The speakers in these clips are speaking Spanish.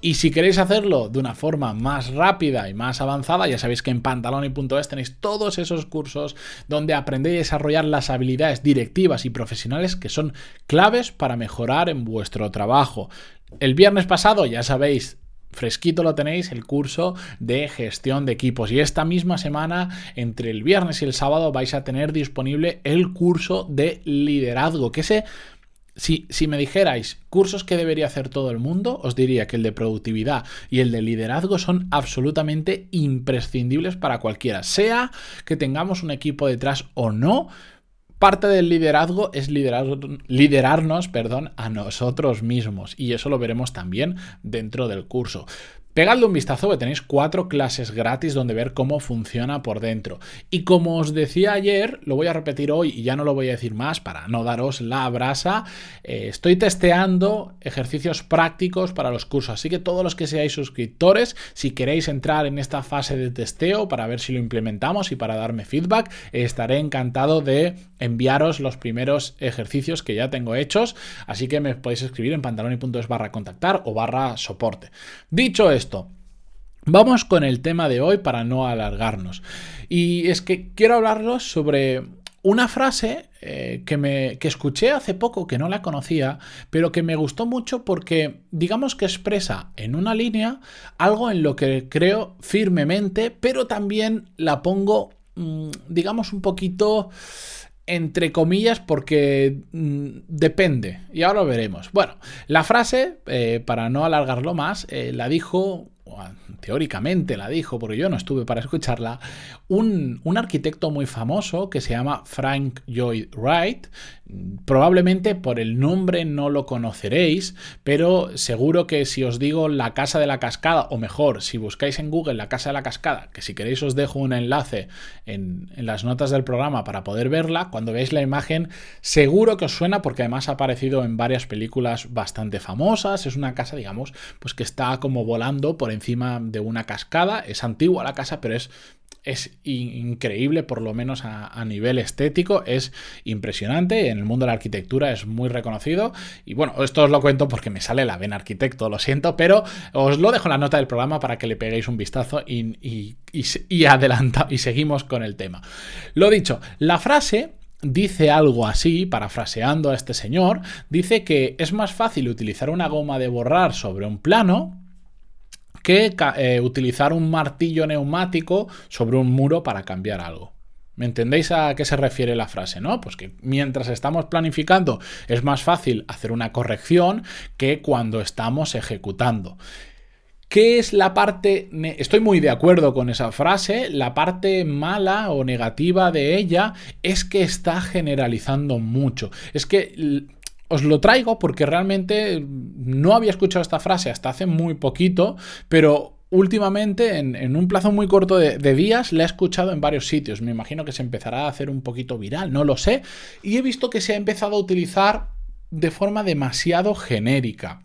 Y si queréis hacerlo de una forma más rápida y más avanzada, ya sabéis que en pantaloni.es tenéis todos esos cursos donde aprendéis a desarrollar las habilidades directivas y profesionales que son claves para mejorar en vuestro trabajo. El viernes pasado, ya sabéis, fresquito lo tenéis el curso de gestión de equipos y esta misma semana entre el viernes y el sábado vais a tener disponible el curso de liderazgo que sé si, me dijerais cursos que debería hacer todo el mundo, os diría que el de productividad y el de liderazgo son absolutamente imprescindibles para cualquiera, sea que tengamos un equipo detrás o no, Parte del liderazgo es liderarnos perdón, a nosotros mismos y eso lo veremos también dentro del curso. Pegadle un vistazo que tenéis cuatro clases gratis donde ver cómo funciona por dentro. Y como os decía ayer, lo voy a repetir hoy y ya no lo voy a decir más para no daros la brasa, eh, estoy testeando ejercicios prácticos para los cursos. Así que todos los que seáis suscriptores, si queréis entrar en esta fase de testeo para ver si lo implementamos y para darme feedback, estaré encantado de enviaros los primeros ejercicios que ya tengo hechos. Así que me podéis escribir en pantaloni.es barra contactar o barra soporte. Dicho esto, Vamos con el tema de hoy para no alargarnos. Y es que quiero hablaros sobre una frase eh, que, me, que escuché hace poco, que no la conocía, pero que me gustó mucho porque digamos que expresa en una línea algo en lo que creo firmemente, pero también la pongo, mm, digamos, un poquito entre comillas porque mm, depende y ahora lo veremos. Bueno, la frase, eh, para no alargarlo más, eh, la dijo teóricamente la dijo, porque yo no estuve para escucharla, un, arquitecto muy famoso que se llama Frank Lloyd Wright. Probablemente por el nombre no lo conoceréis, pero seguro que si os digo la Casa de la Cascada, o mejor, si buscáis en Google la Casa de la Cascada, que si queréis os dejo un enlace en, en las notas del programa para poder verla, cuando veáis la imagen, seguro que os suena porque además ha aparecido en varias películas bastante famosas. Es una casa, digamos, pues que está como volando por encima de una cascada. Es antigua la casa, pero es es increíble, por lo menos a, nivel estético, es impresionante. En el mundo de la arquitectura es muy reconocido. Y bueno, esto os lo cuento porque me sale la vena arquitecto, lo siento, pero os lo dejo en la nota del programa para que le peguéis un vistazo y, y, y seguimos con el tema. Lo dicho, la frase dice algo así, parafraseando a este señor, dice que es más fácil utilizar una goma de borrar sobre un plano que eh, utilizar un martillo neumático sobre un muro para cambiar algo. ¿Me entendéis a qué se refiere la frase? ¿No? Pues que mientras estamos planificando es más fácil hacer una corrección que cuando estamos ejecutando. ¿Qué es la parte... Estoy muy de acuerdo con esa frase. La parte mala o negativa de ella es que está generalizando mucho. Es que os lo traigo porque realmente no había escuchado esta frase hasta hace muy poquito, pero últimamente, en, un plazo muy corto de, días, la he escuchado en varios sitios. Me imagino que se empezará a hacer un poquito viral, no lo sé. Y he visto que se ha empezado a utilizar de forma demasiado genérica.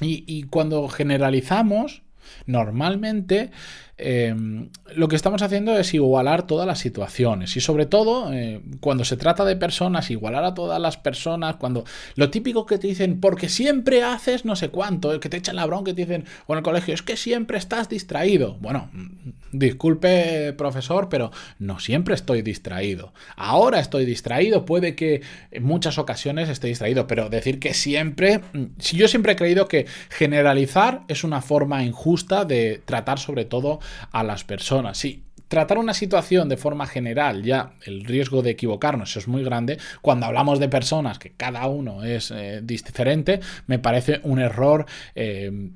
y cuando generalizamos, normalmente Em, lo que estamos haciendo es igualar todas las situaciones y sobre todo eh, cuando se trata de personas, igualar a todas las personas, cuando lo típico que te dicen, porque siempre haces no sé cuánto, que te echan la bronca y te dicen, o en el colegio, es que siempre estás distraído. Bueno, mm, disculpe profesor, pero no siempre estoy distraído. Ahora estoy distraído, puede que en muchas ocasiones esté distraído, pero decir que siempre, mm, si yo siempre he creído que generalizar es una forma injusta de tratar sobre todo a las personas. Sí, tratar una situación de forma general, ya el riesgo de equivocarnos es muy grande. Cuando hablamos de personas, que cada uno es eh, diferente, me parece un error. Eh,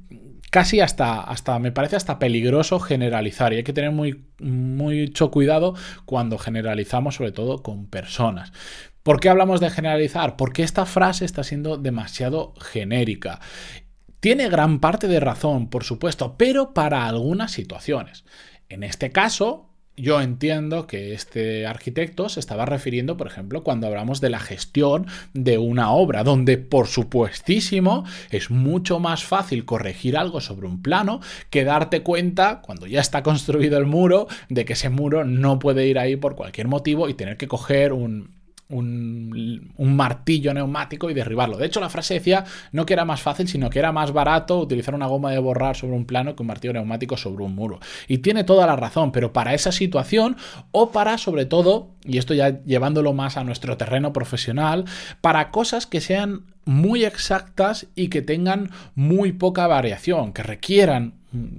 casi hasta, hasta, me parece hasta peligroso generalizar y hay que tener muy, mucho cuidado cuando generalizamos, sobre todo con personas. ¿Por qué hablamos de generalizar? Porque esta frase está siendo demasiado genérica tiene gran parte de razón, por supuesto, pero para algunas situaciones. En este caso, yo entiendo que este arquitecto se estaba refiriendo, por ejemplo, cuando hablamos de la gestión de una obra, donde por supuestísimo es mucho más fácil corregir algo sobre un plano que darte cuenta, cuando ya está construido el muro, de que ese muro no puede ir ahí por cualquier motivo y tener que coger un, un, martillo neumático y derribarlo. De hecho, la frase decía no que era más fácil, sino que era más barato utilizar una goma de borrar sobre un plano que un martillo neumático sobre un muro. Y tiene toda la razón, pero para esa situación o para, sobre todo, y esto ya llevándolo más a nuestro terreno profesional, para cosas que sean muy exactas y que tengan muy poca variación, que requieran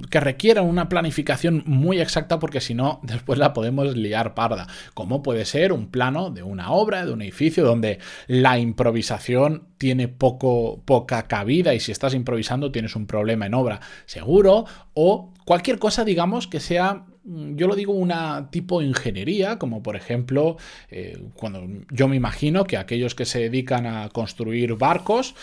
que requieran una planificación muy exacta porque si no después la podemos liar parda, como puede ser un plano de una obra, de un edificio donde la improvisación tiene poco poca cabida y si estás improvisando tienes un problema en obra, seguro, o cualquier cosa digamos que sea Mm, yo lo digo una tipo ingeniería, como por ejemplo, eh, cuando yo me imagino que aquellos que se dedican a construir barcos,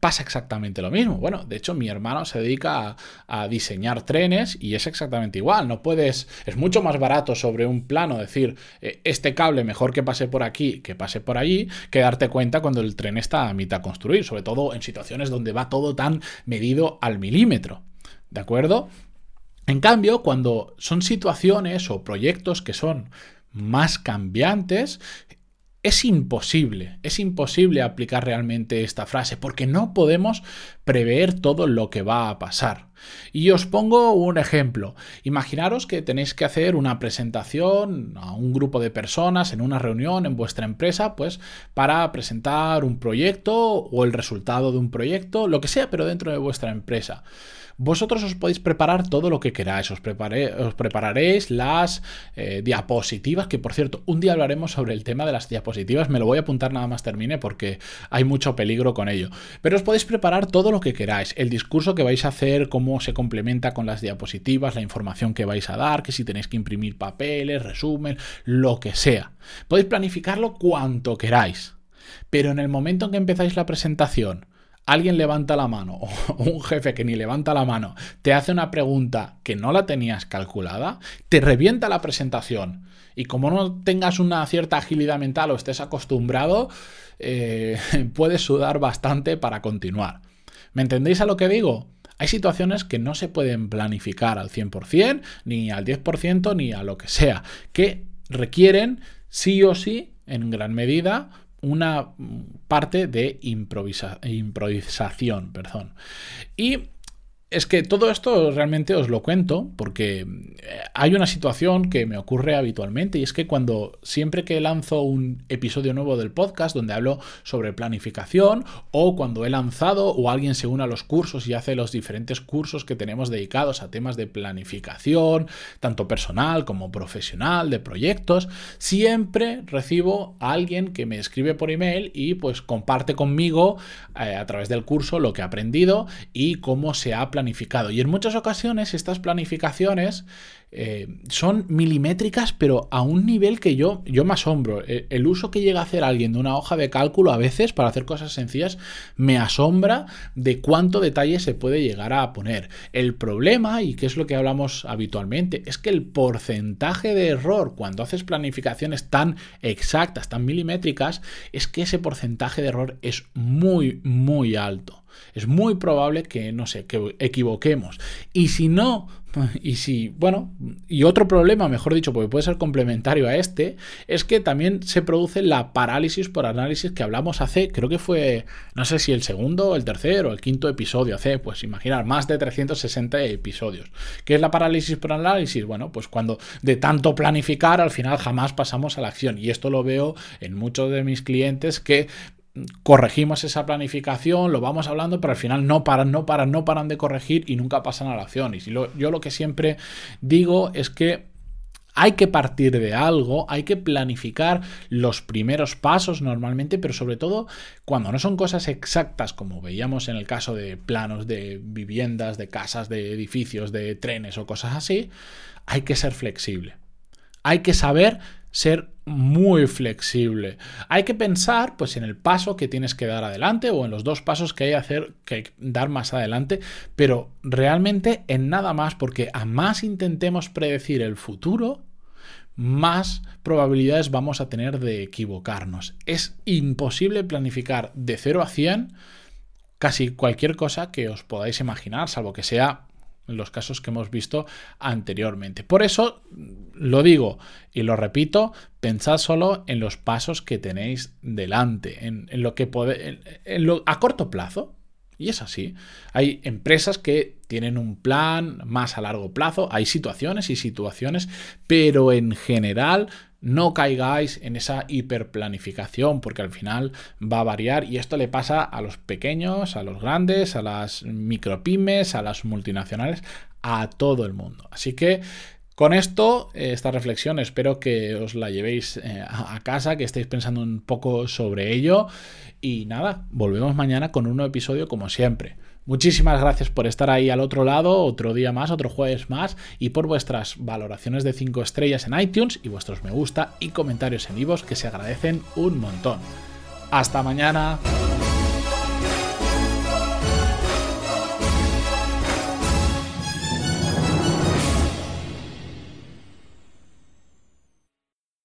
pasa exactamente lo mismo. Bueno, de hecho mi hermano se dedica a, diseñar trenes y es exactamente igual. No puedes, es mucho más barato sobre un plano decir, eh, este cable mejor que pase por aquí que pase por allí, que darte cuenta cuando el tren está a mitad construir, sobre todo en situaciones donde va todo tan medido al milímetro. ¿De acuerdo? En cambio, cuando son situaciones o proyectos que son más cambiantes, es imposible, es imposible aplicar realmente esta frase porque no podemos prever todo lo que va a pasar. Y os pongo un ejemplo. Imaginaros que tenéis que hacer una presentación a un grupo de personas en una reunión en vuestra empresa, pues para presentar un proyecto o el resultado de un proyecto, lo que sea, pero dentro de vuestra empresa. Vosotros os podéis preparar todo lo que queráis, os, os prepararéis las eh, diapositivas, que por cierto, un día hablaremos sobre el tema de las diapositivas, me lo voy a apuntar nada más termine porque hay mucho peligro con ello. Pero os podéis preparar todo lo que queráis, el discurso que vais a hacer, cómo se complementa con las diapositivas, la información que vais a dar, que si tenéis que imprimir papeles, resumen, lo que sea. Podéis planificarlo cuanto queráis. Pero en el momento en que empezáis la presentación, alguien levanta la mano o un jefe que ni levanta la mano te hace una pregunta que no la tenías calculada, te revienta la presentación. Y como no tengas una cierta agilidad mental o estés acostumbrado, eh, puedes sudar bastante para continuar. ¿Me entendéis a lo que digo? Hay situaciones que no se pueden planificar al 100%, ni al 10%, ni a lo que sea, que requieren sí o sí, en gran medida, una parte de improvisación. Perdón. Y es que todo esto realmente os lo cuento porque eh, hay una situación que me ocurre habitualmente y es que cuando siempre que lanzo un episodio nuevo del podcast donde hablo sobre planificación o cuando he lanzado o alguien se une a los cursos y hace los diferentes cursos que tenemos dedicados a temas de planificación, tanto personal como profesional, de proyectos, siempre recibo a alguien que me escribe por email y pues comparte conmigo eh, a través del curso lo que ha aprendido y cómo se ha planificado. Y en muchas ocasiones estas planificaciones eh, son milimétricas, pero a un nivel que yo, yo me asombro. E, el, uso que llega a hacer alguien de una hoja de cálculo a veces para hacer cosas sencillas me asombra de cuánto detalle se puede llegar a poner. El problema, y que es lo que hablamos habitualmente, es que el porcentaje de error cuando haces planificaciones tan exactas, tan milimétricas, es que ese porcentaje de error es muy, muy alto es muy probable que, no sé, que equivoquemos. Y si no, y si, bueno, y otro problema, mejor dicho, porque puede ser complementario a este, es que también se produce la parálisis por análisis que hablamos hace, creo que fue, no sé si el segundo, el tercero, el quinto episodio, hace, pues imaginar, más de 360 episodios. ¿Qué es la parálisis por análisis? Bueno, pues cuando de tanto planificar al final jamás pasamos a la acción. Y esto lo veo en muchos de mis clientes que corregimos esa planificación, lo vamos hablando, pero al final no paran, no paran, no paran de corregir y nunca pasan a la acción. Y yo lo que siempre digo es que hay que partir de algo, hay que planificar los primeros pasos normalmente, pero sobre todo cuando no son cosas exactas, como veíamos en el caso de planos de viviendas, de casas, de edificios, de trenes o cosas así, hay que ser flexible. Hay que saber ser muy flexible. Hay que pensar pues en el paso que tienes que dar adelante o en los dos pasos que hay que hacer que dar más adelante, pero realmente en nada más porque a más intentemos predecir el futuro, más probabilidades vamos a tener de equivocarnos. Es imposible planificar de 0 a 100 casi cualquier cosa que os podáis imaginar, salvo que sea en los casos que hemos visto anteriormente. Por eso lo digo y lo repito, pensad solo en los pasos que tenéis delante, en, lo que podéis, a corto plazo. Y es así. Hay empresas que tienen un plan más a largo plazo, hay situaciones y situaciones, pero en general no caigáis en esa hiperplanificación porque al final va a variar y esto le pasa a los pequeños, a los grandes, a las micropymes, a las multinacionales, a todo el mundo. Así que con esto, esta reflexión, espero que os la llevéis eh, a casa, que estéis pensando un poco sobre ello. Y nada, volvemos mañana con un nuevo episodio como siempre. Muchísimas gracias por estar ahí al otro lado, otro día más, otro jueves más, y por vuestras valoraciones de 5 estrellas en iTunes y vuestros me gusta y comentarios en vivos que se agradecen un montón. Hasta mañana.